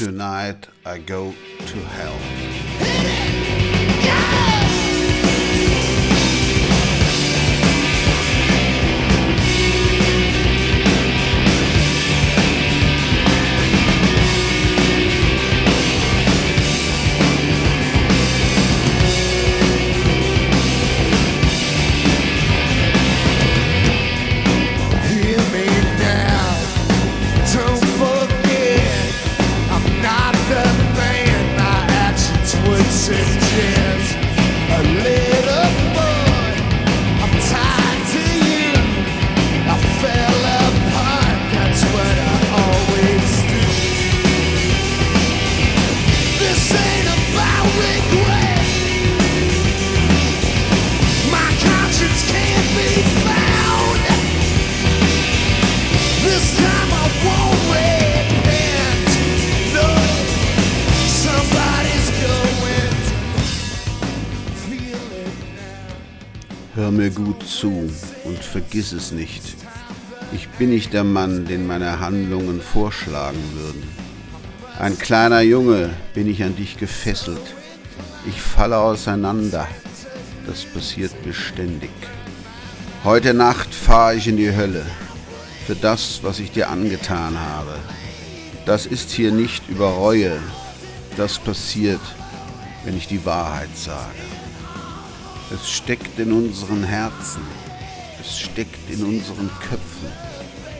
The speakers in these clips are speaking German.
Tonight I Go to Hell. Vergiss es nicht. Ich bin nicht der Mann, den meine Handlungen vorschlagen würden. Ein kleiner Junge bin ich an dich gefesselt. Ich falle auseinander. Das passiert mir ständig. Heute Nacht fahre ich in die Hölle für das, was ich dir angetan habe. Das ist hier nicht über Reue. Das passiert, wenn ich die Wahrheit sage. Es steckt in unseren Herzen. Es steckt in unseren Köpfen.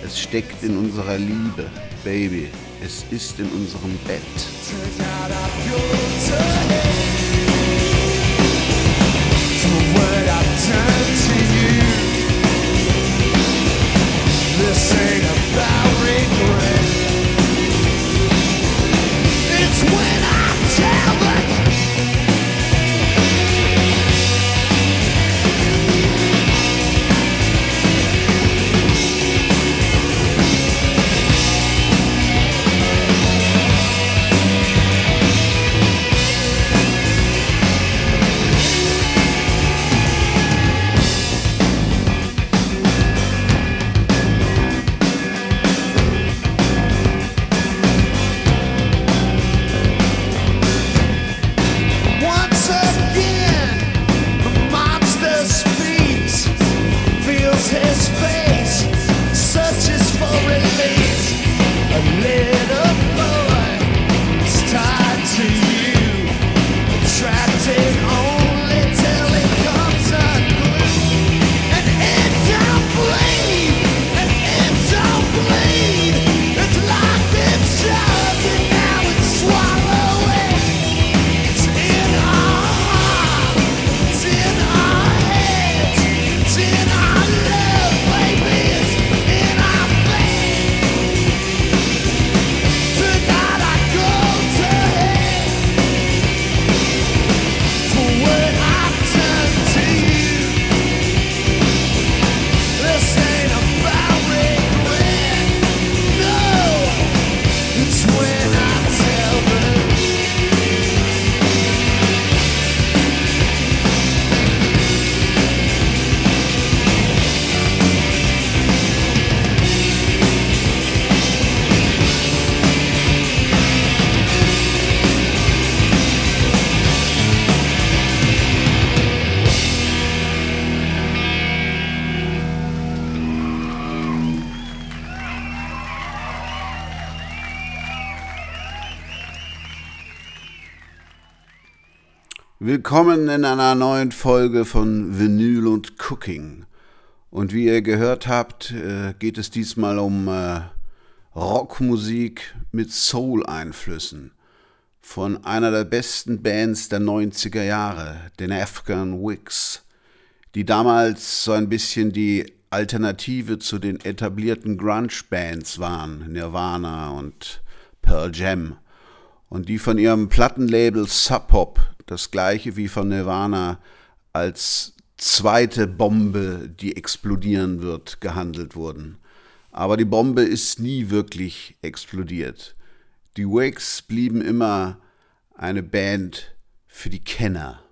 Es steckt in unserer Liebe. Baby, es ist in unserem Bett. This ain't about regret. It's Willkommen in einer neuen Folge von Vinyl und Cooking. Und wie ihr gehört habt, äh, geht es diesmal um äh, Rockmusik mit Soul-Einflüssen von einer der besten Bands der 90er Jahre, den Afghan Wigs, die damals so ein bisschen die Alternative zu den etablierten Grunge-Bands waren, Nirvana und Pearl Jam und die von ihrem Plattenlabel Sub Pop, das gleiche wie von Nirvana, als zweite Bombe, die explodieren wird, gehandelt wurden. Aber die Bombe ist nie wirklich explodiert. Die Wakes blieben immer eine Band für die Kenner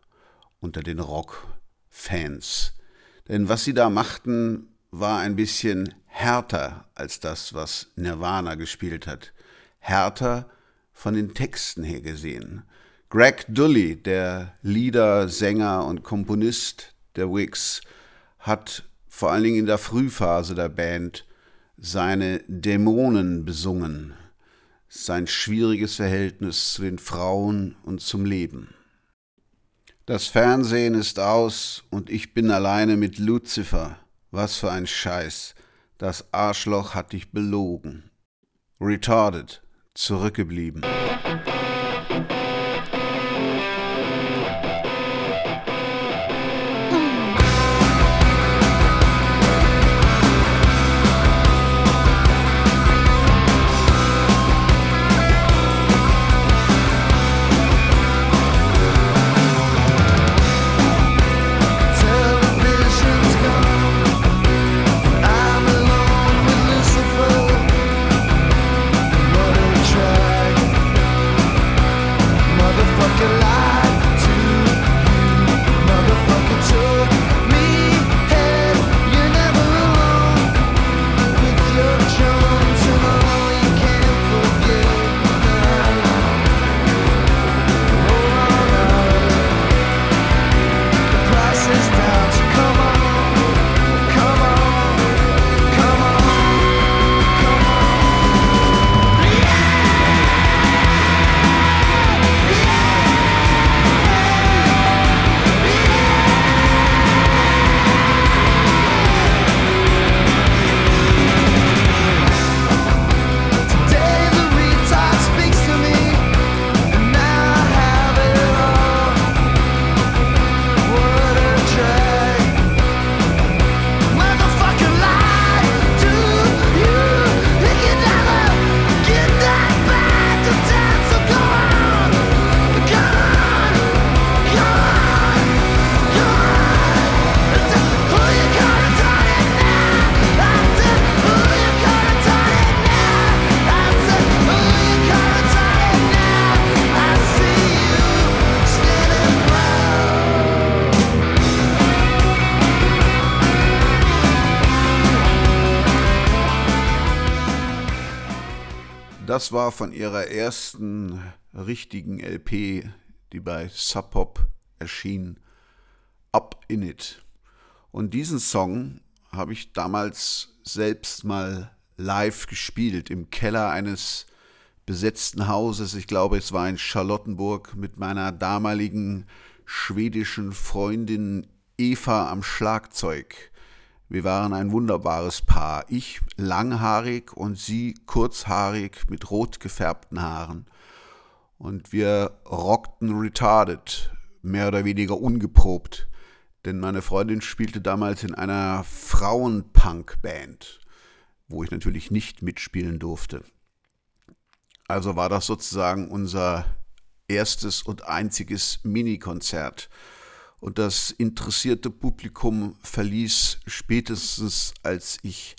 unter den Rockfans. Denn was sie da machten, war ein bisschen härter als das, was Nirvana gespielt hat. Härter, von den Texten her gesehen. Greg Dully, der Lieder, Sänger und Komponist der Wigs, hat vor allen Dingen in der Frühphase der Band seine Dämonen besungen, sein schwieriges Verhältnis zu den Frauen und zum Leben. Das Fernsehen ist aus und ich bin alleine mit Lucifer. Was für ein Scheiß. Das Arschloch hat dich belogen. Retarded, zurückgeblieben. Das war von ihrer ersten richtigen LP, die bei Sub Pop erschien, Up in It. Und diesen Song habe ich damals selbst mal live gespielt im Keller eines besetzten Hauses. Ich glaube, es war in Charlottenburg mit meiner damaligen schwedischen Freundin Eva am Schlagzeug. Wir waren ein wunderbares Paar. Ich langhaarig und sie kurzhaarig mit rot gefärbten Haaren. Und wir rockten retarded, mehr oder weniger ungeprobt. Denn meine Freundin spielte damals in einer Frauenpunk-Band, wo ich natürlich nicht mitspielen durfte. Also war das sozusagen unser erstes und einziges Minikonzert. Und das interessierte Publikum verließ spätestens, als ich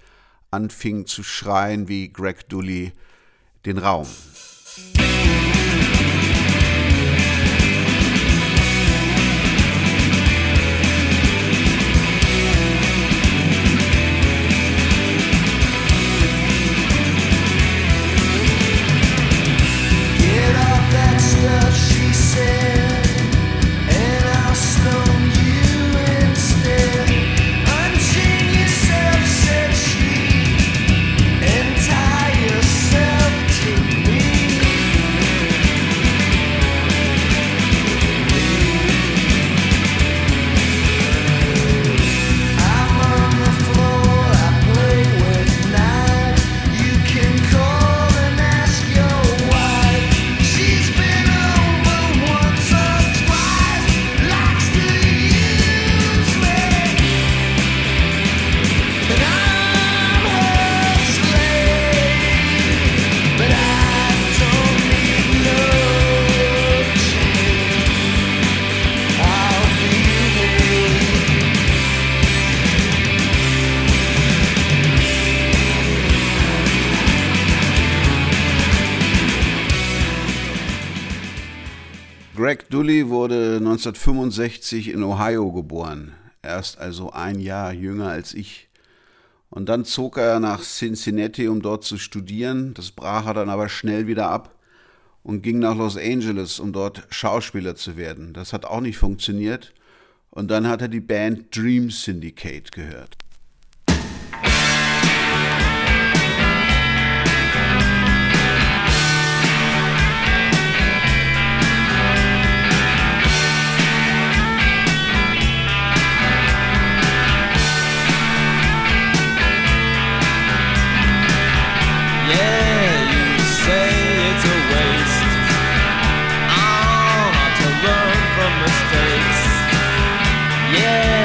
anfing zu schreien wie Greg Dully, den Raum. Get off that stuff, she said, 1965 in Ohio geboren. Er ist also ein Jahr jünger als ich. Und dann zog er nach Cincinnati, um dort zu studieren. Das brach er dann aber schnell wieder ab und ging nach Los Angeles, um dort Schauspieler zu werden. Das hat auch nicht funktioniert. Und dann hat er die Band Dream Syndicate gehört. Yeah,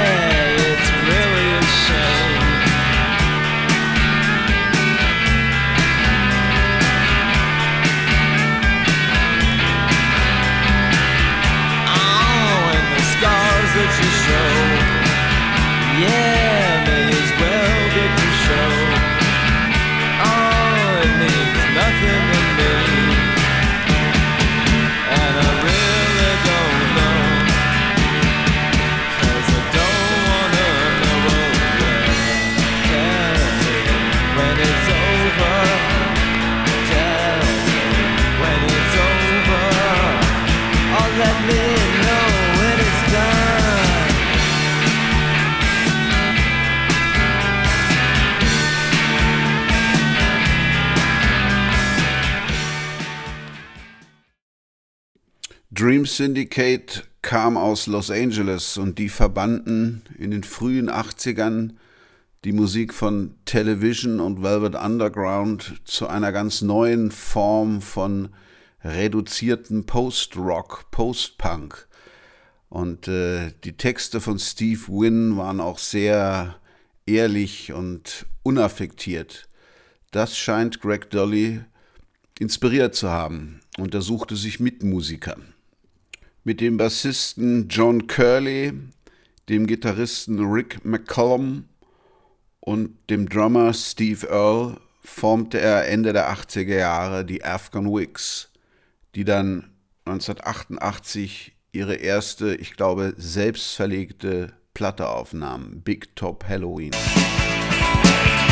Dream Syndicate kam aus Los Angeles und die verbanden in den frühen 80ern die Musik von Television und Velvet Underground zu einer ganz neuen Form von reduzierten Post-Rock, Post-Punk. Und äh, die Texte von Steve Wynn waren auch sehr ehrlich und unaffektiert. Das scheint Greg Dolly inspiriert zu haben und er suchte sich Mitmusiker. Mit dem Bassisten John Curley, dem Gitarristen Rick McCollum und dem Drummer Steve Earle formte er Ende der 80er Jahre die Afghan Wigs, die dann 1988 ihre erste, ich glaube, selbstverlegte Platte aufnahmen, Big Top Halloween. Ja,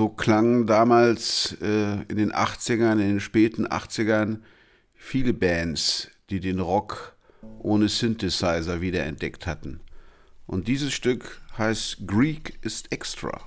so klangen damals äh, in den 80ern, in den späten 80ern viele Bands, die den Rock ohne Synthesizer wiederentdeckt hatten. Und dieses Stück heißt Greek ist Extra.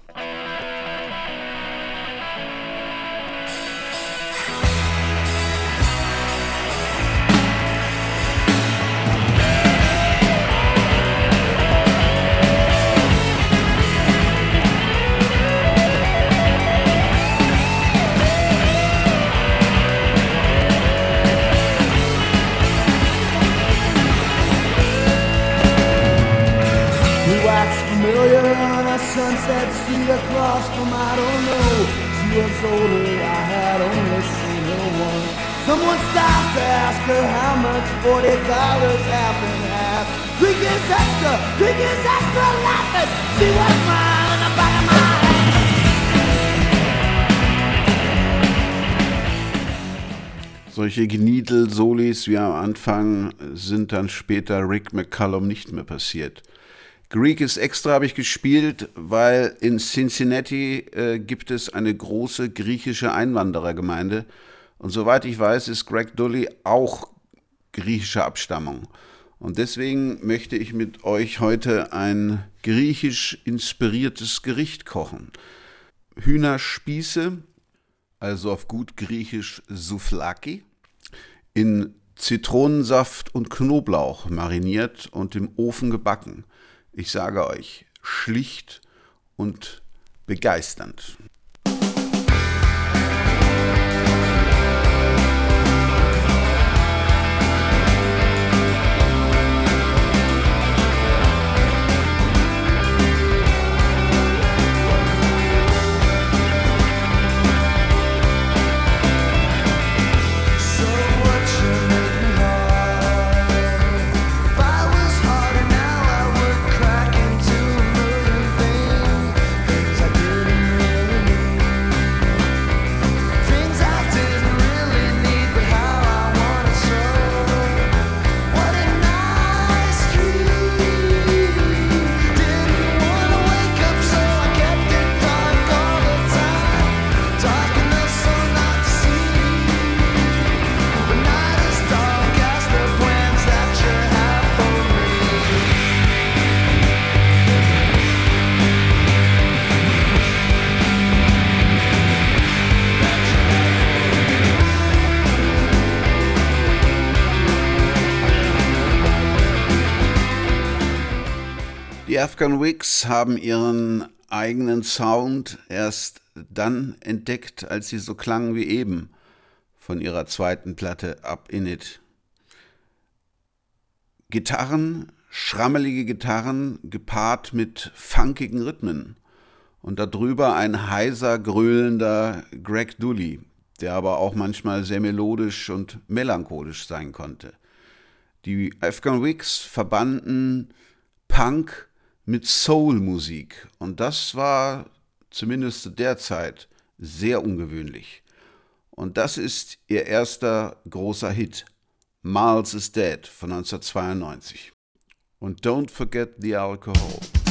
Solche Gniedel-Solis wie am Anfang sind dann später Rick McCallum nicht mehr passiert. Greek ist extra habe ich gespielt, weil in Cincinnati äh, gibt es eine große griechische Einwanderergemeinde. Und soweit ich weiß, ist Greg Dully auch griechischer Abstammung. Und deswegen möchte ich mit euch heute ein griechisch inspiriertes Gericht kochen. Hühnerspieße, also auf gut griechisch Souflaki, in Zitronensaft und Knoblauch mariniert und im Ofen gebacken. Ich sage euch, schlicht und begeisternd. Afghan Wigs haben ihren eigenen Sound erst dann entdeckt, als sie so klangen wie eben von ihrer zweiten Platte Up In It. Gitarren, schrammelige Gitarren gepaart mit funkigen Rhythmen und darüber ein heiser, gröhlender Greg Dooley, der aber auch manchmal sehr melodisch und melancholisch sein konnte. Die Afghan Wigs verbanden Punk mit Soul-Musik und das war zumindest zu der Zeit sehr ungewöhnlich. Und das ist ihr erster großer Hit, Miles is Dead von 1992. Und Don't Forget the Alcohol.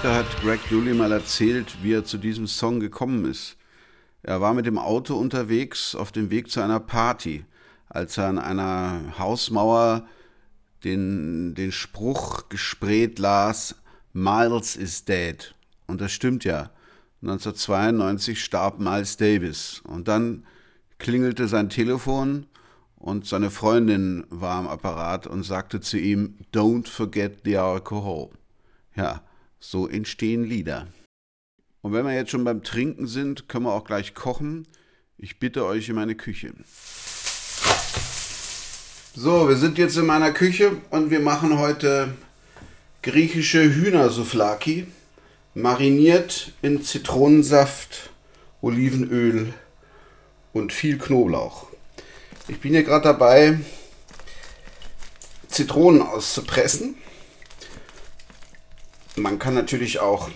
Später hat Greg Dooley mal erzählt, wie er zu diesem Song gekommen ist. Er war mit dem Auto unterwegs auf dem Weg zu einer Party, als er an einer Hausmauer den, den Spruch gespräht las, Miles is dead. Und das stimmt ja. 1992 starb Miles Davis. Und dann klingelte sein Telefon und seine Freundin war am Apparat und sagte zu ihm, Don't forget the alcohol. Ja, so entstehen Lieder. Und wenn wir jetzt schon beim Trinken sind, können wir auch gleich kochen. Ich bitte euch in meine Küche. So, wir sind jetzt in meiner Küche und wir machen heute griechische Hühnersouflaki, mariniert in Zitronensaft, Olivenöl und viel Knoblauch. Ich bin hier gerade dabei, Zitronen auszupressen. Man kann natürlich auch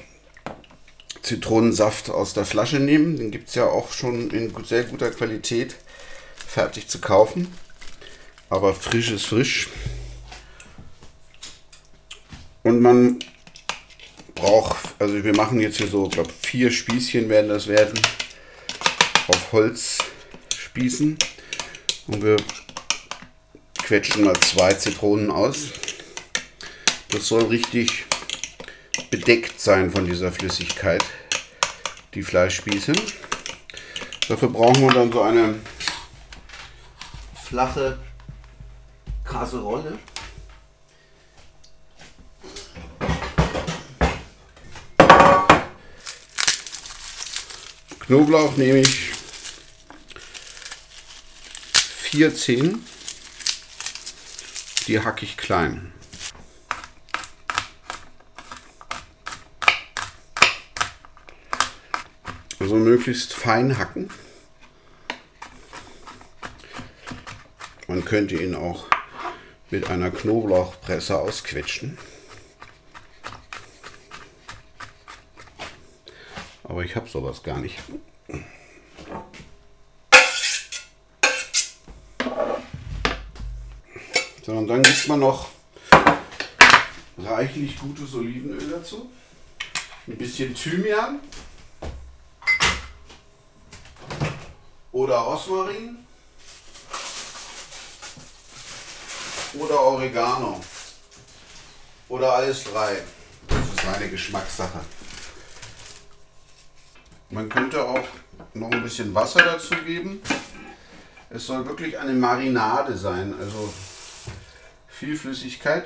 Zitronensaft aus der Flasche nehmen. Den gibt es ja auch schon in sehr guter Qualität fertig zu kaufen. Aber frisch ist frisch. Und man braucht, also wir machen jetzt hier so, ich glaube vier Spießchen werden das werden. Auf Holz Spießen und wir quetschen mal zwei Zitronen aus. Das soll richtig bedeckt sein von dieser Flüssigkeit, die Fleischspieße. Dafür brauchen wir dann so eine flache Kasserolle. Knoblauch nehme ich vier Zehen. Die hacke ich klein. Also möglichst fein hacken. Man könnte ihn auch mit einer Knoblauchpresse ausquetschen. Aber ich habe sowas gar nicht. So, und dann gibt man noch reichlich gutes Olivenöl dazu. Ein bisschen Thymian. Oder Rosmarin. Oder Oregano. Oder alles drei. Das ist eine Geschmackssache. Man könnte auch noch ein bisschen Wasser dazu geben. Es soll wirklich eine Marinade sein, also viel Flüssigkeit.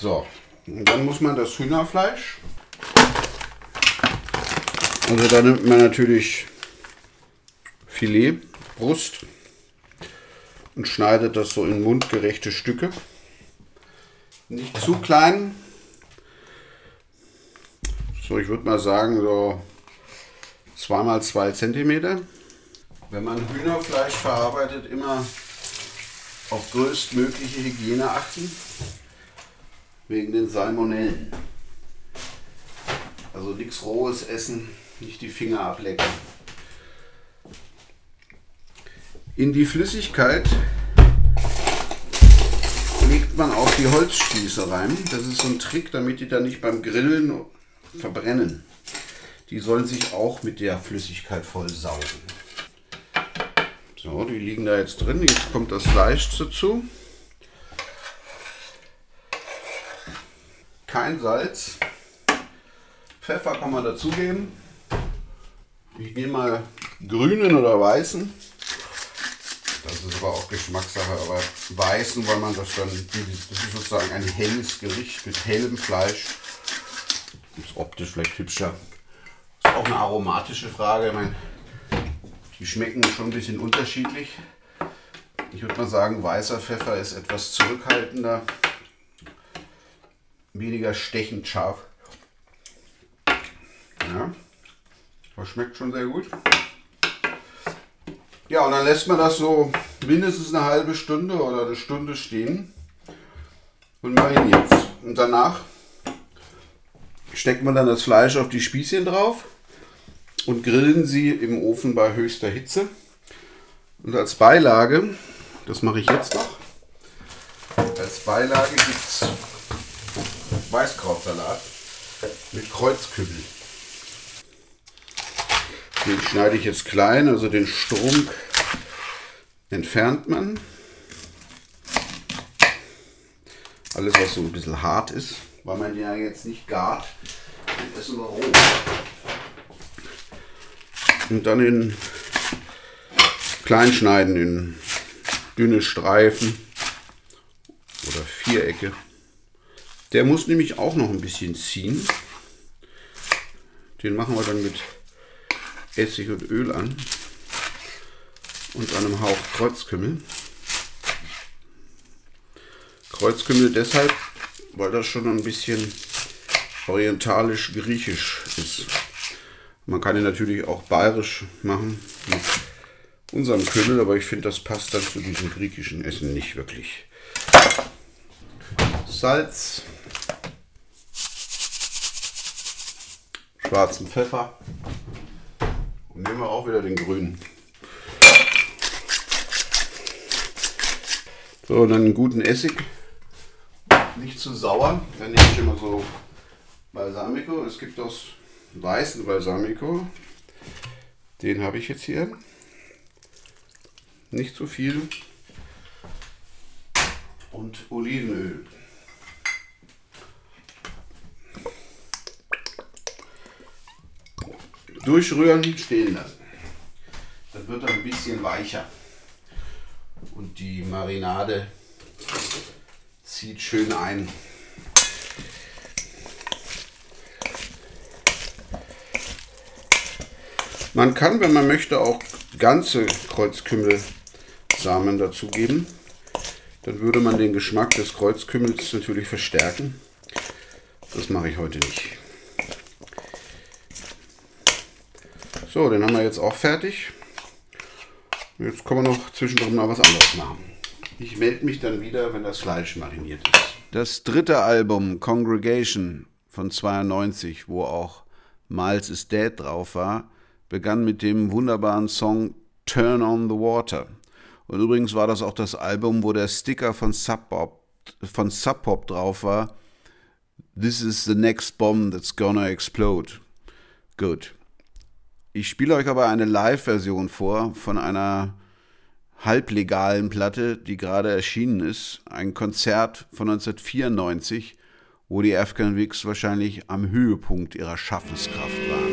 So, und dann muss man das Hühnerfleisch. Also da nimmt man natürlich Filet, Brust und schneidet das so in mundgerechte Stücke. Nicht zu klein, so, ich würde mal sagen, so 2 mal 2 cm. Wenn man Hühnerfleisch verarbeitet, immer auf größtmögliche Hygiene achten. Wegen den Salmonellen. Also nichts Rohes essen, nicht die Finger ablecken. In die Flüssigkeit legt man auch die Holzspieße rein. Das ist so ein Trick, damit die dann nicht beim Grillen verbrennen. Die sollen sich auch mit der Flüssigkeit voll saugen. So, die liegen da jetzt drin. Jetzt kommt das Fleisch dazu. Kein Salz. Pfeffer kann man dazugeben. Ich nehme mal grünen oder weißen. Das ist aber auch Geschmackssache, aber weißen, weil man das dann, das ist sozusagen ein helles Gericht mit hellem Fleisch. Ist optisch vielleicht hübscher. Ist auch eine aromatische Frage. Ich meine, die schmecken schon ein bisschen unterschiedlich. Ich würde mal sagen, weißer Pfeffer ist etwas zurückhaltender, weniger stechend scharf. Ja, das schmeckt schon sehr gut. Ja, und dann lässt man das so mindestens eine halbe Stunde oder eine Stunde stehen und mariniert. Und danach steckt man dann das Fleisch auf die Spießchen drauf und grillen sie im Ofen bei höchster Hitze. Und als Beilage, das mache ich jetzt noch, als Beilage gibt es Weißkrautsalat mit Kreuzkümmel. Den schneide ich jetzt klein, also den Strunk entfernt man. Alles, was so ein bisschen hart ist, weil man ja jetzt nicht gart, den essen wir roh. Und dann in klein schneiden, in dünne Streifen oder Vierecke. Der muss nämlich auch noch ein bisschen ziehen. Den machen wir dann mit Essig und Öl an und einem Hauch Kreuzkümmel. Kreuzkümmel deshalb, weil das schon ein bisschen orientalisch-griechisch ist. Man kann ihn natürlich auch bayerisch machen mit unserem Kümmel, aber ich finde, das passt dann zu diesem griechischen Essen nicht wirklich. Salz, schwarzen Pfeffer nehmen wir auch wieder den grünen. So, und dann einen guten Essig. Nicht zu sauer. Dann nehme ich immer so Balsamico. Es gibt aus weißen Balsamico. Den habe ich jetzt hier. Nicht so viel. Und Olivenöl. Durchrühren, stehen lassen. Dann wird er ein bisschen weicher. Und die Marinade zieht schön ein. Man kann, wenn man möchte, auch ganze Kreuzkümmelsamen dazugeben. Dann würde man den Geschmack des Kreuzkümmels natürlich verstärken. Das mache ich heute nicht. So, den haben wir jetzt auch fertig. Jetzt können wir noch zwischendrin mal was anderes machen. Ich melde mich dann wieder, wenn das Fleisch mariniert ist. Das dritte Album, Congregation von 92, wo auch Miles is Dead drauf war, begann mit dem wunderbaren Song Turn on the Water. Und übrigens war das auch das Album, wo der Sticker von Sub Pop, von Sub Pop drauf war. This is the next bomb that's gonna explode. Gut. Ich spiele euch aber eine Live-Version vor von einer halblegalen Platte, die gerade erschienen ist. Ein Konzert von 1994, wo die Afghan Wigs wahrscheinlich am Höhepunkt ihrer Schaffenskraft waren.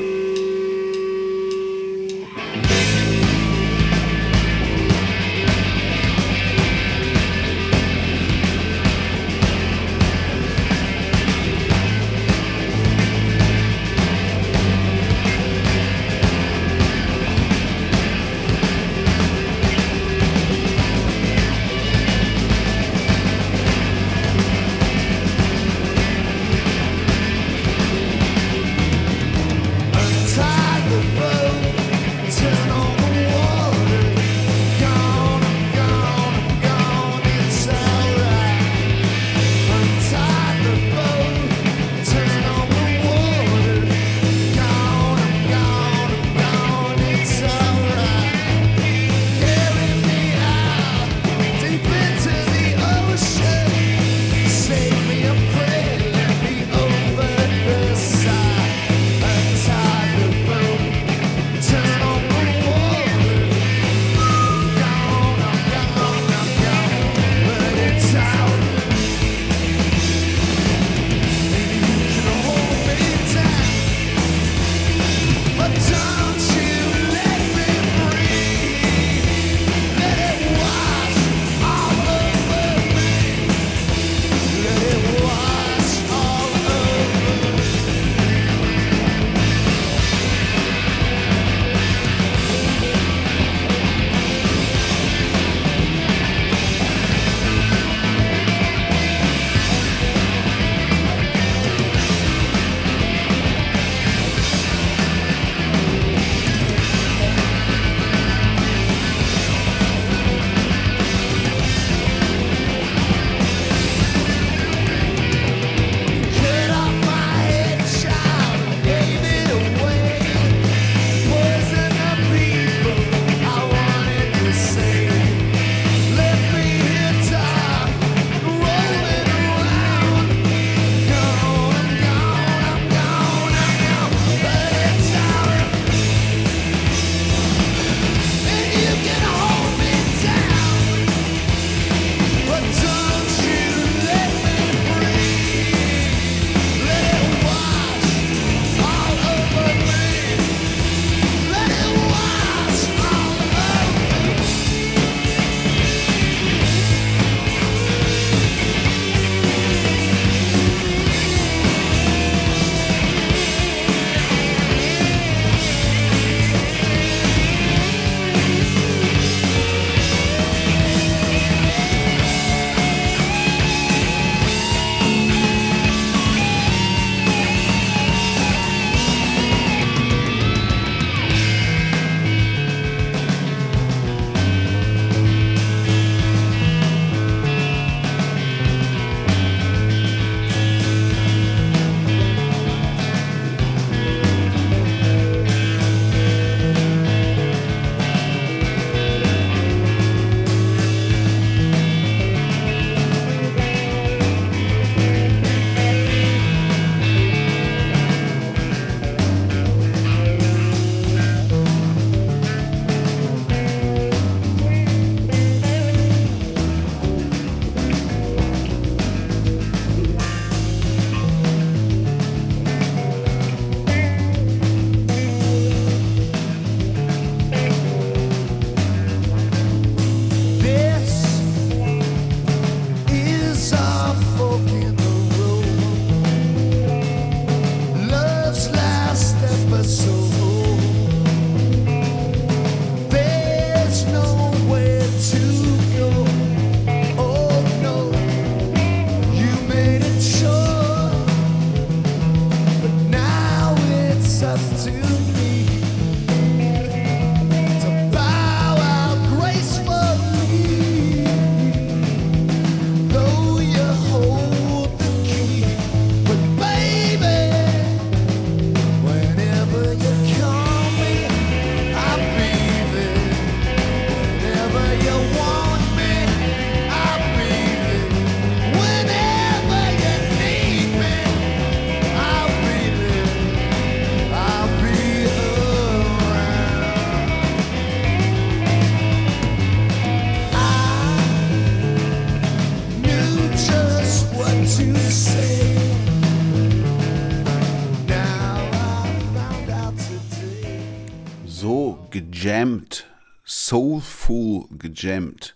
Gejammt,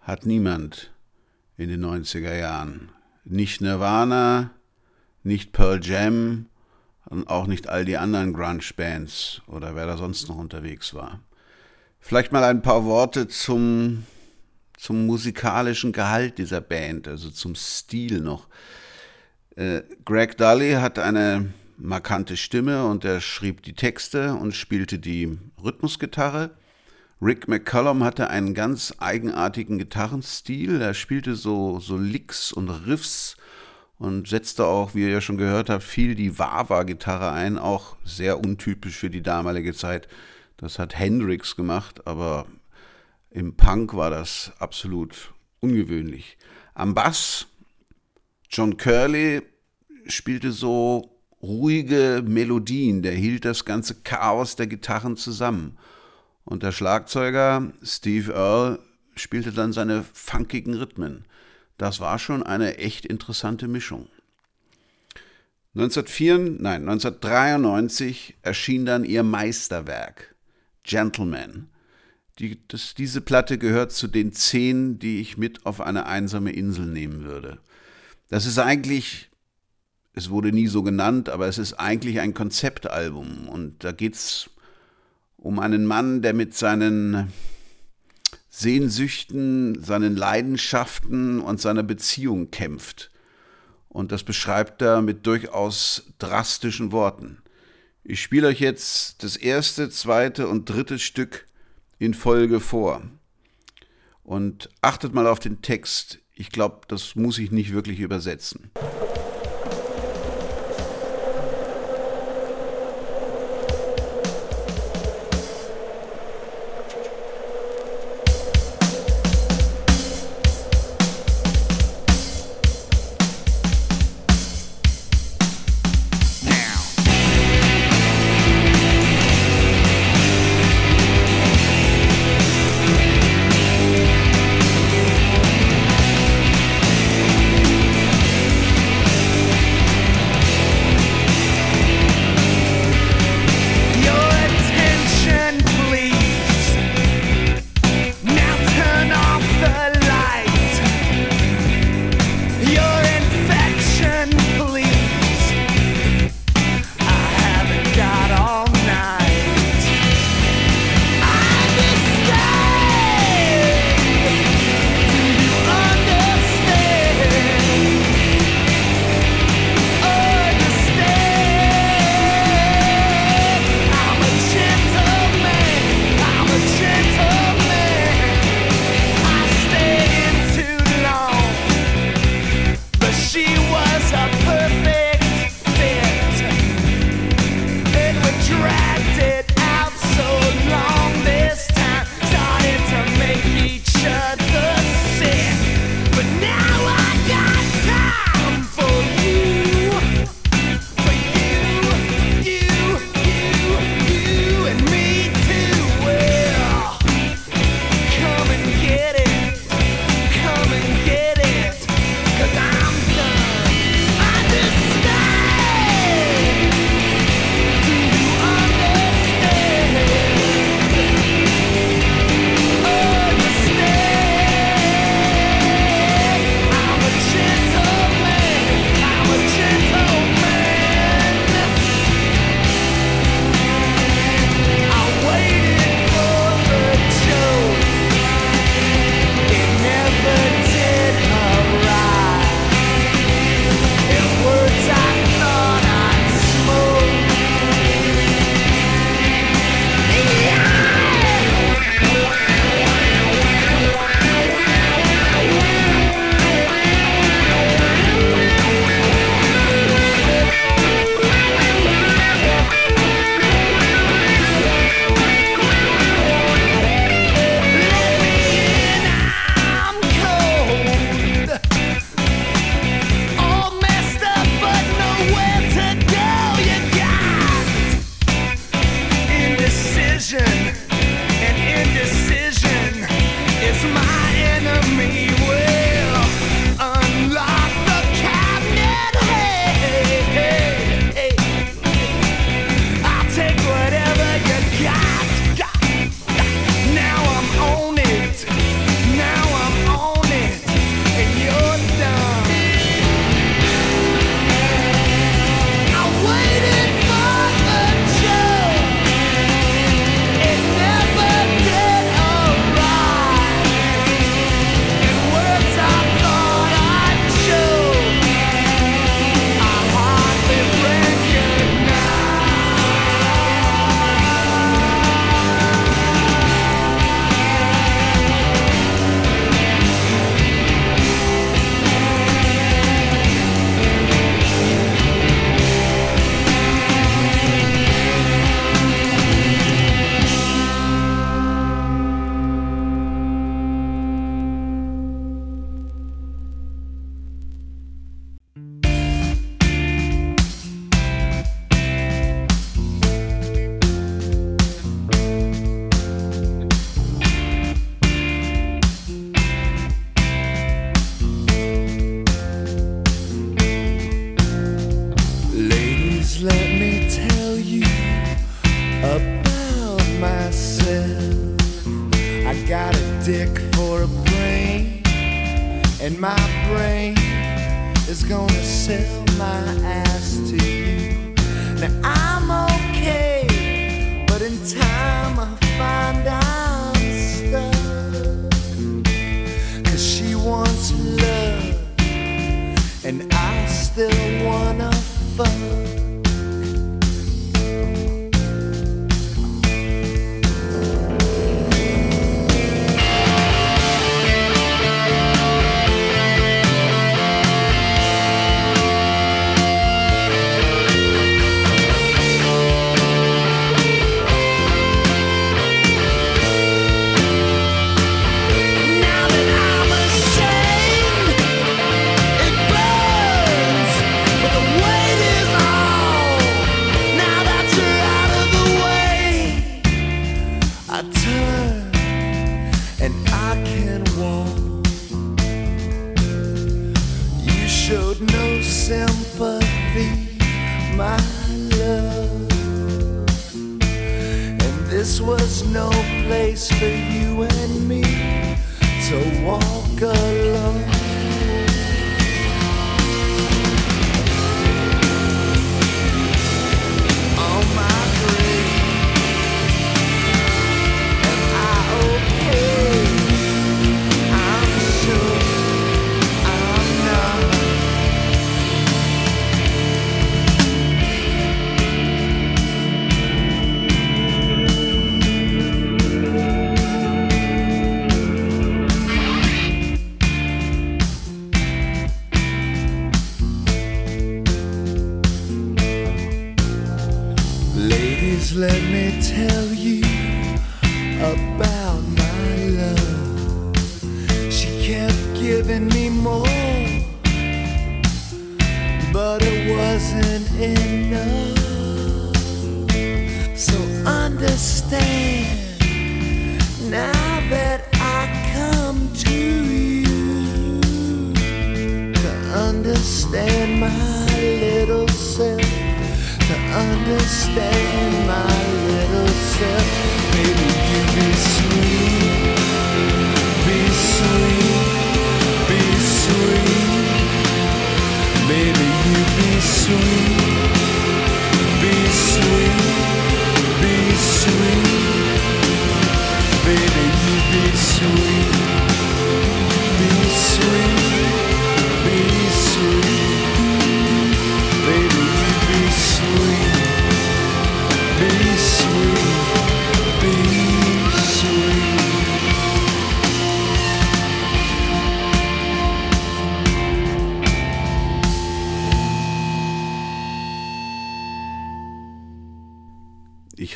hat niemand in den 90er Jahren. Nicht Nirvana, nicht Pearl Jam und auch nicht all die anderen Grunge-Bands oder wer da sonst noch unterwegs war. Vielleicht mal ein paar Worte zum, zum musikalischen Gehalt dieser Band, also zum Stil noch. Äh, Greg Dully hat eine markante Stimme und er schrieb die Texte und spielte die Rhythmusgitarre. Rick McCollum hatte einen ganz eigenartigen Gitarrenstil. Er spielte so, so Licks und Riffs und setzte auch, wie ihr ja schon gehört habt, viel die Wah-Wah-Gitarre ein, auch sehr untypisch für die damalige Zeit. Das hat Hendrix gemacht, aber im Punk war das absolut ungewöhnlich. Am Bass, John Curley spielte so ruhige Melodien, der hielt das ganze Chaos der Gitarren zusammen. Und der Schlagzeuger Steve Earle spielte dann seine funkigen Rhythmen. Das war schon eine echt interessante Mischung. 1904, nein, 1993 erschien dann ihr Meisterwerk, Gentleman. Die, das, diese Platte gehört zu den zehn, die ich mit auf eine einsame Insel nehmen würde. Das ist eigentlich, es wurde nie so genannt, aber es ist eigentlich ein Konzeptalbum. Und da geht es um einen Mann, der mit seinen Sehnsüchten, seinen Leidenschaften und seiner Beziehung kämpft. Und das beschreibt er mit durchaus drastischen Worten. Ich spiele euch jetzt das erste, zweite und dritte Stück in Folge vor. Und achtet mal auf den Text. Ich glaube, das muss ich nicht wirklich übersetzen.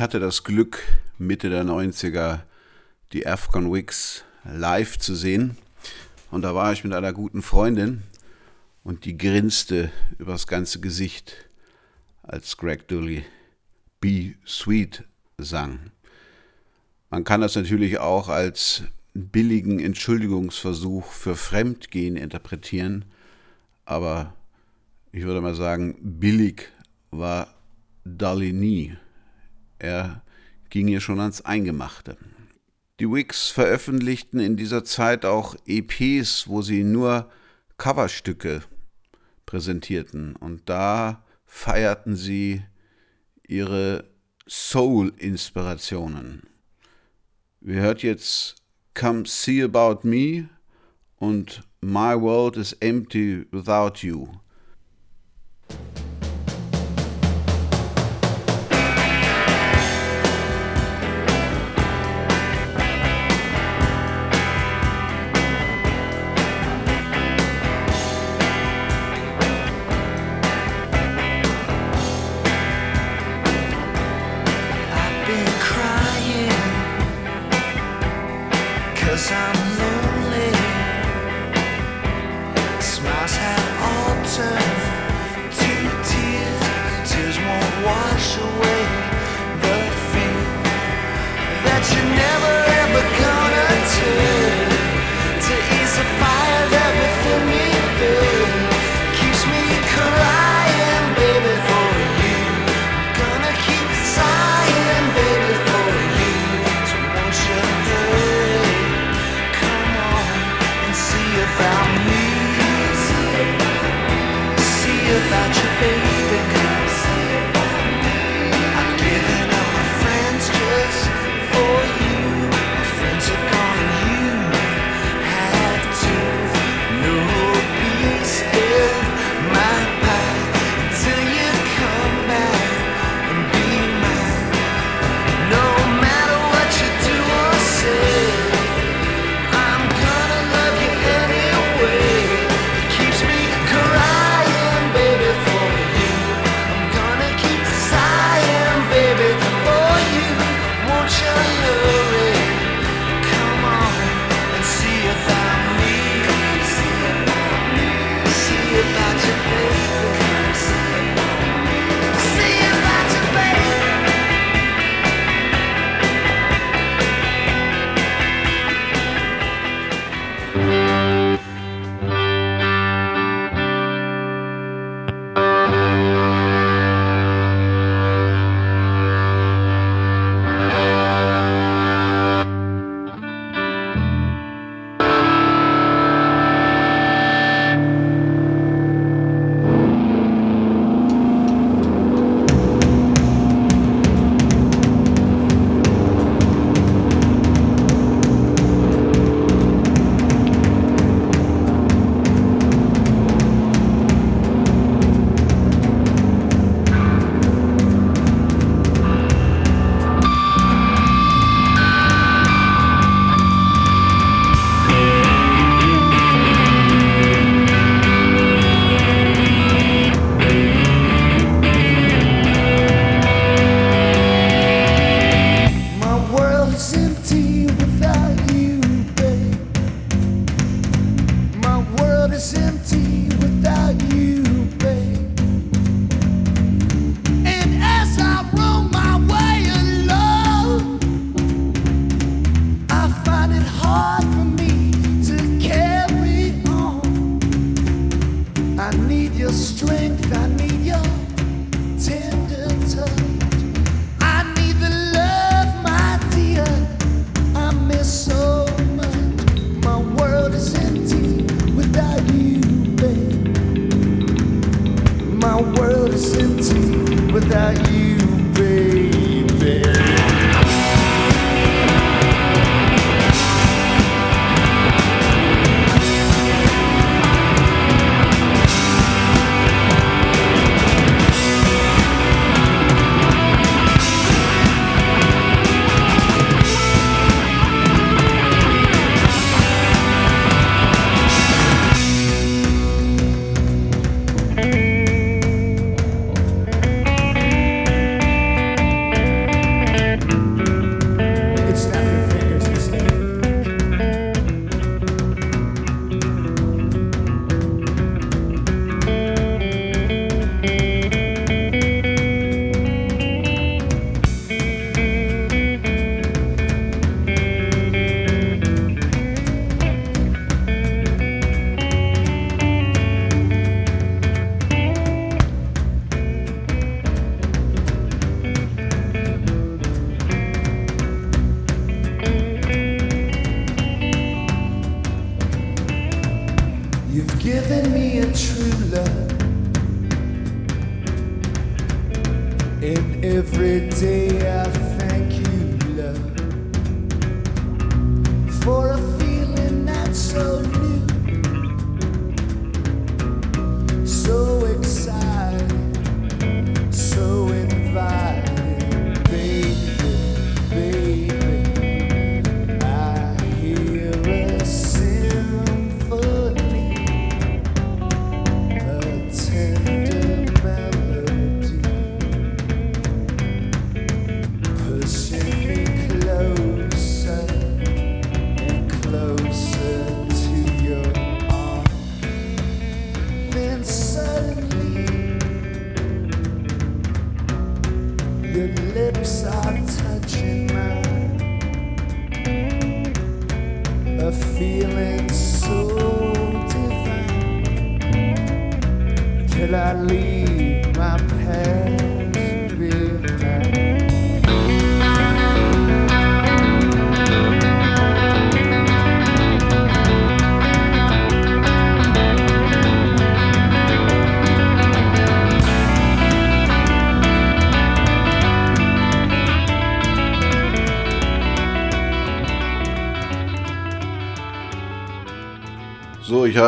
hatte das Glück, Mitte der 90er die Afghan Wigs live zu sehen. Und da war ich mit einer guten Freundin und die grinste übers ganze Gesicht, als Greg Dooley Be Sweet sang. Man kann das natürlich auch als billigen Entschuldigungsversuch für Fremdgehen interpretieren, aber ich würde mal sagen, billig war Dali nie. Er ging hier schon ans Eingemachte. Die Wicks veröffentlichten in dieser Zeit auch EPs, wo sie nur Coverstücke präsentierten. Und da feierten sie ihre Soul-Inspirationen. Wir hört jetzt Come See About Me und My World is Empty Without You.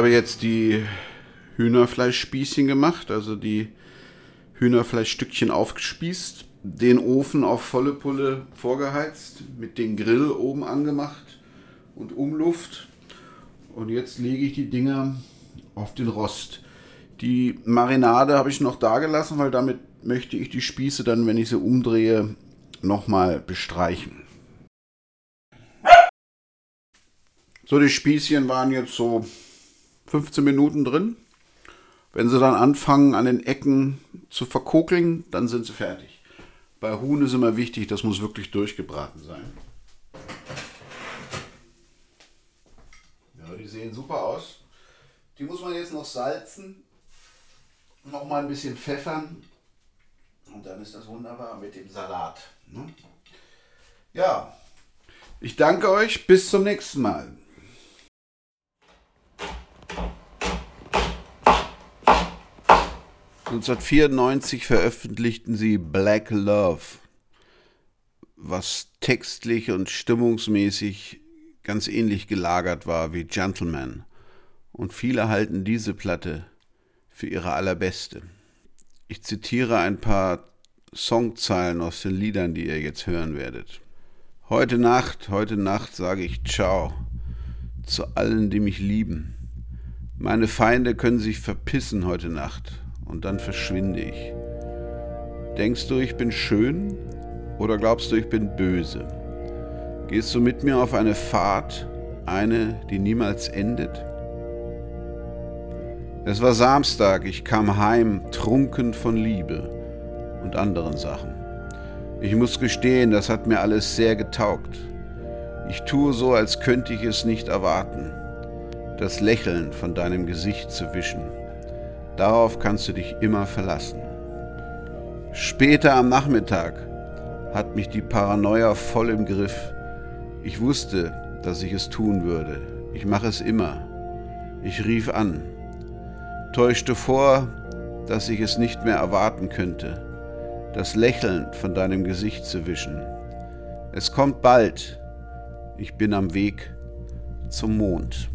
Habe jetzt die Hühnerfleischspießchen gemacht, also die Hühnerfleischstückchen aufgespießt, den Ofen auf volle Pulle vorgeheizt, mit dem Grill oben angemacht und Umluft. Und jetzt lege ich die Dinger auf den Rost. Die Marinade habe ich noch da gelassen, weil damit möchte ich die Spieße dann, wenn ich sie umdrehe, nochmal bestreichen. So, die Spießchen waren jetzt so 15 Minuten drin. Wenn sie dann anfangen, an den Ecken zu verkokeln, dann sind sie fertig. Bei Huhn ist immer wichtig, das muss wirklich durchgebraten sein. Ja, die sehen super aus. Die muss man jetzt noch salzen, noch mal ein bisschen pfeffern und dann ist das wunderbar mit dem Salat. Ne? Ja, ich danke euch, bis zum nächsten Mal. ...1994 veröffentlichten sie Black Love, was textlich und stimmungsmäßig ganz ähnlich gelagert war wie Gentleman. Und viele halten diese Platte für ihre allerbeste. Ich zitiere ein paar Songzeilen aus den Liedern, die ihr jetzt hören werdet. Heute Nacht, heute Nacht sage ich Ciao zu allen, die mich lieben. Meine Feinde können sich verpissen heute Nacht und dann verschwinde ich. Denkst du, ich bin schön oder glaubst du, ich bin böse? Gehst du mit mir auf eine Fahrt, eine, die niemals endet? Es war Samstag, ich kam heim, trunken von Liebe und anderen Sachen. Ich muss gestehen, das hat mir alles sehr getaugt. Ich tue so, als könnte ich es nicht erwarten, das Lächeln von deinem Gesicht zu wischen. Darauf kannst du dich immer verlassen. Später am Nachmittag hat mich die Paranoia voll im Griff. Ich wusste, dass ich es tun würde. Ich mache es immer. Ich rief an, täuschte vor, dass ich es nicht mehr erwarten könnte. das Lächeln von deinem Gesicht zu wischen. Es kommt bald. Ich bin am Weg zum Mond.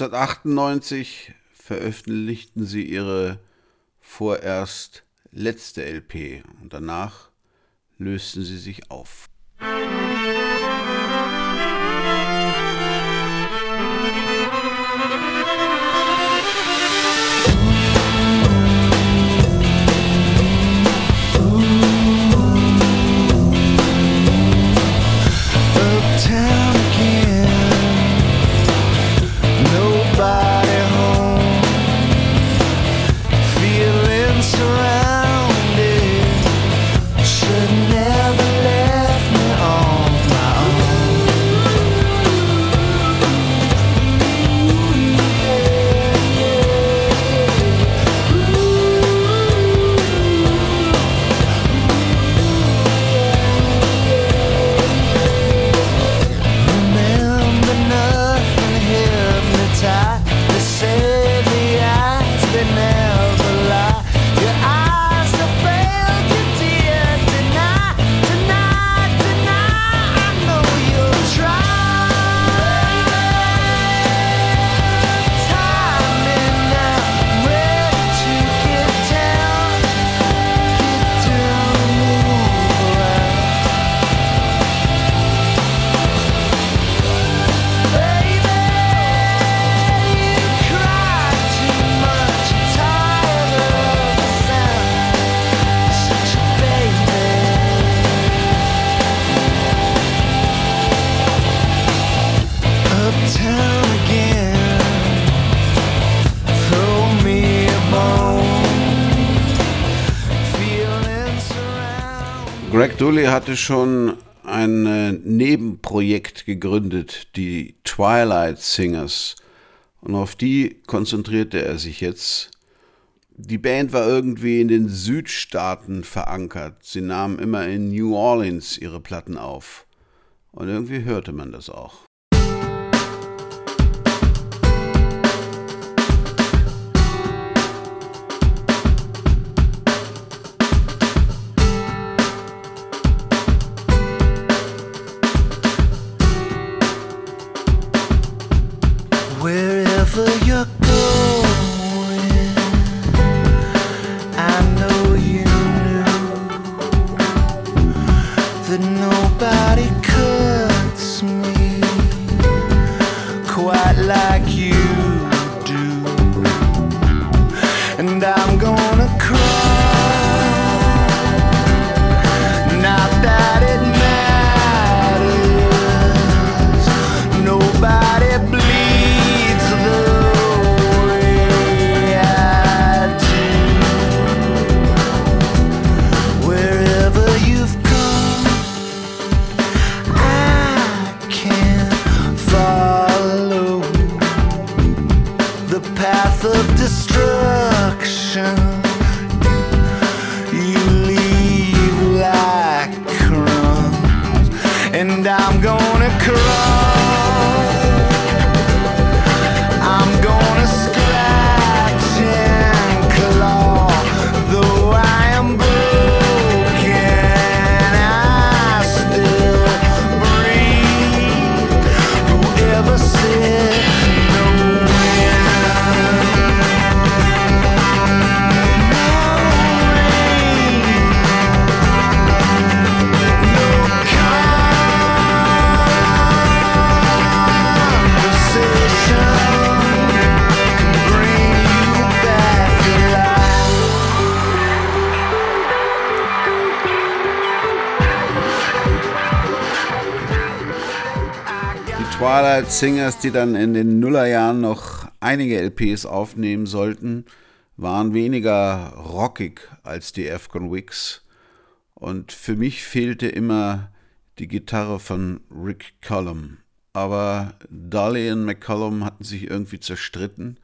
1998 veröffentlichten sie ihre vorerst letzte LP und danach lösten sie sich auf. Uptown goodbye. Greg Dooley hatte schon ein äh, Nebenprojekt gegründet, die Twilight Singers. Und auf die konzentrierte er sich jetzt. Die Band war irgendwie in den Südstaaten verankert. Sie nahmen immer in New Orleans ihre Platten auf. Und irgendwie hörte man das auch. Twilight Singers, die dann in den Nullerjahren noch einige LPs aufnehmen sollten, waren weniger rockig als die Afghan Wigs. Und für mich fehlte immer die Gitarre von Rick Cullum. Aber Dolly und McCollum hatten sich irgendwie zerstritten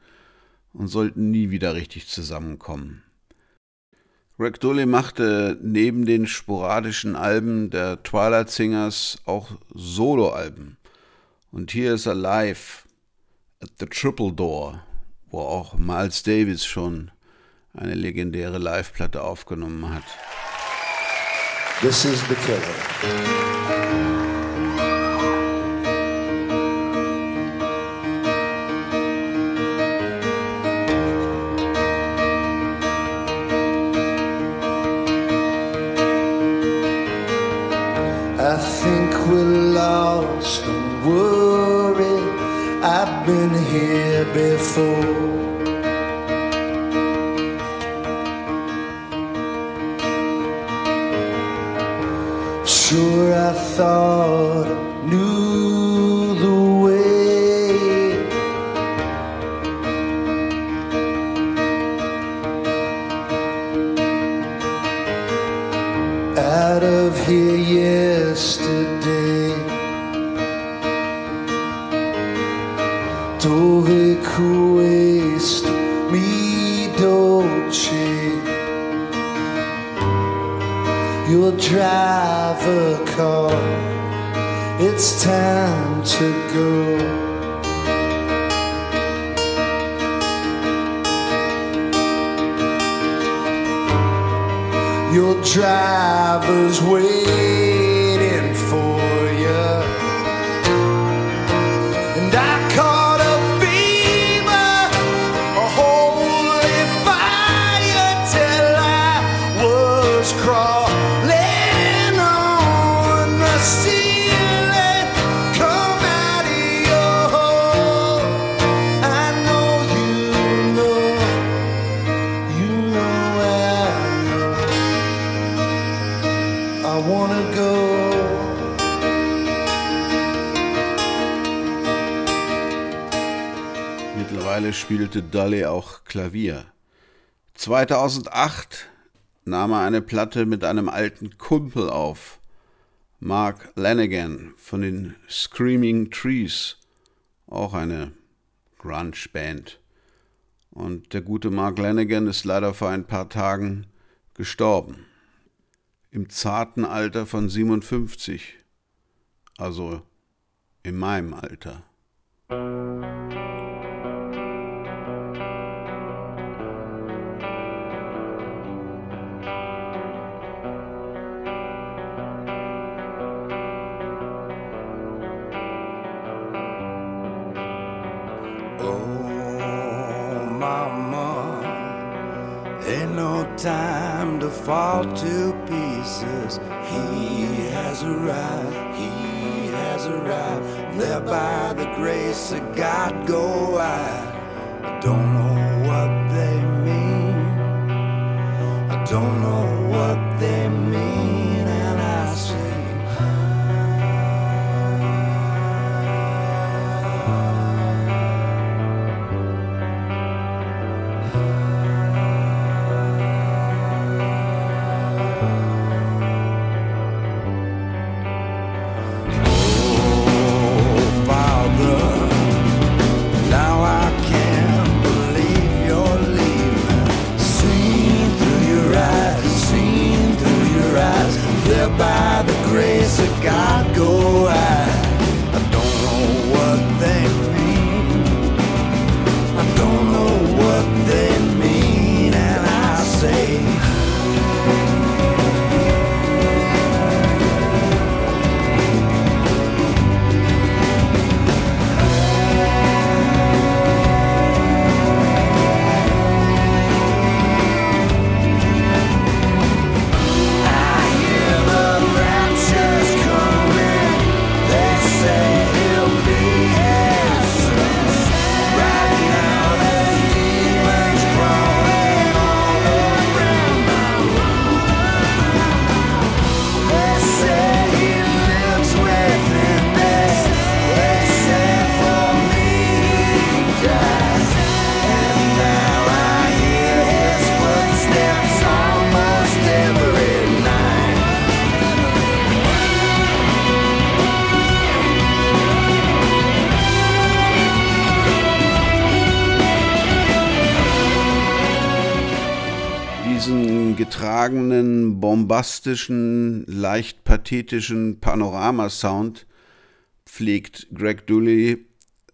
und sollten nie wieder richtig zusammenkommen. Greg Dooley machte neben den sporadischen Alben der Twilight Singers auch Soloalben. Und hier ist er live at the Triple Door, wo auch Miles Davis schon eine legendäre Liveplatte aufgenommen hat. This is the killer. Here before. Sure, I thought drive a car. It's time to go. Your driver's waiting spielte Dolly auch Klavier. 2008 nahm er eine Platte mit einem alten Kumpel auf, Mark Lanigan von den Screaming Trees, auch eine Grunge-Band. Und der gute Mark Lanigan ist leider vor ein paar Tagen gestorben. Im zarten Alter von 57. Also in meinem Alter. Fall to pieces. He has arrived, he has arrived. There by the grace of God go. I don't bombastischen, leicht pathetischen Panoramasound pflegt Greg Dooley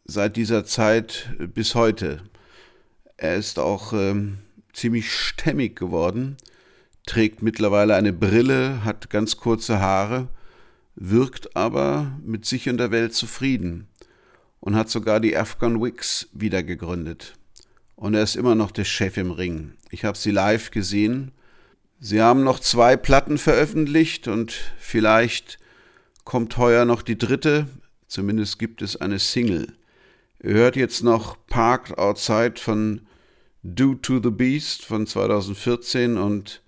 seit dieser Zeit bis heute. Er ist auch ähm, ziemlich stämmig geworden, trägt mittlerweile eine Brille, hat ganz kurze Haare, wirkt aber mit sich und der Welt zufrieden und hat sogar die Afghan Wigs wieder gegründet. Und er ist immer noch der Chef im Ring. Ich habe sie live gesehen. Sie haben noch zwei Platten veröffentlicht und vielleicht kommt heuer noch die dritte, zumindest gibt es eine Single. Ihr hört jetzt noch Parked Outside von Due to the Beast von 2014 und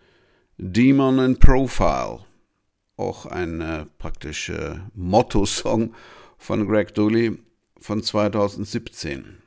Demon in Profile, auch ein äh, praktischer Motto-Song von Greg Dooley von 2017.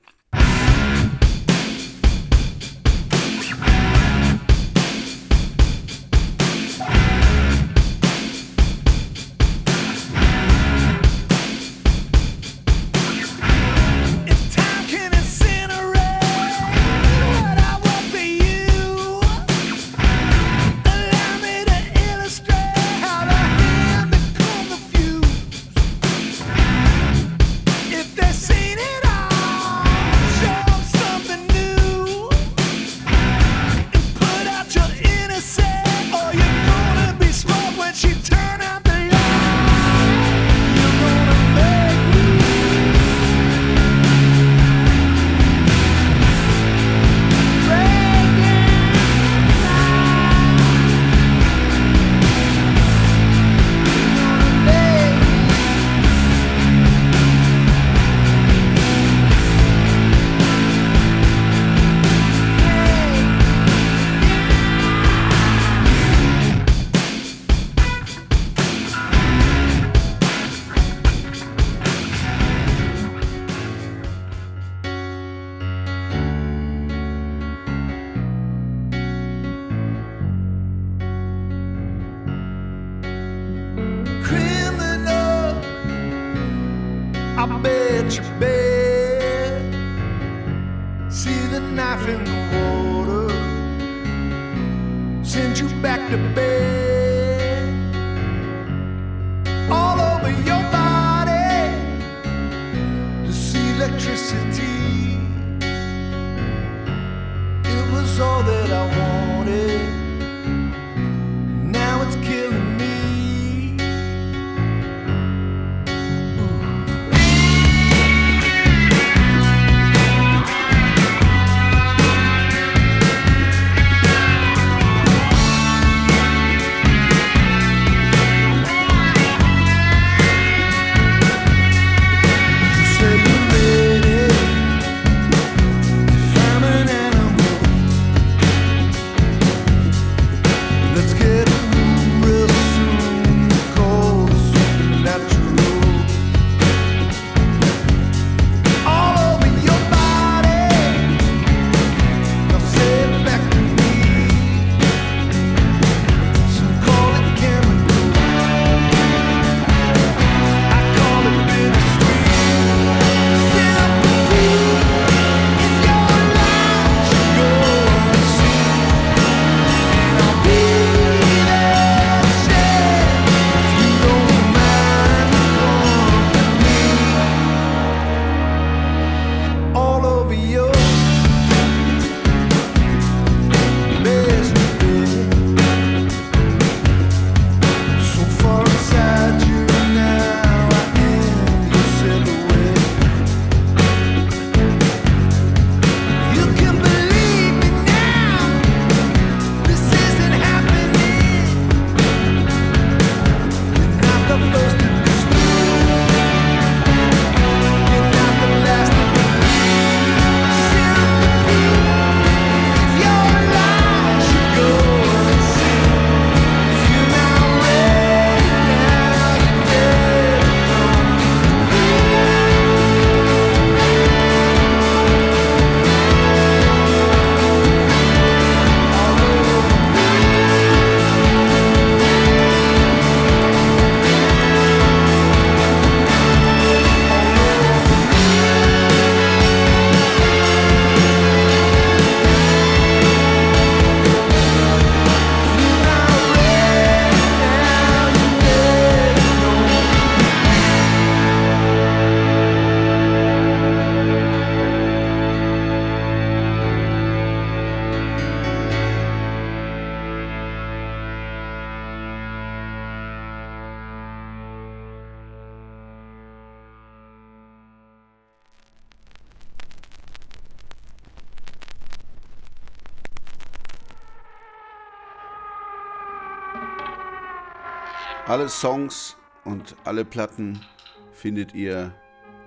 Alle Songs und alle Platten findet ihr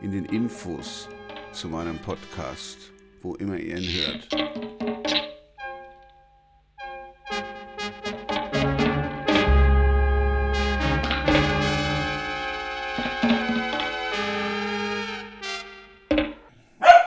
in den Infos zu meinem Podcast, wo immer ihr ihn hört.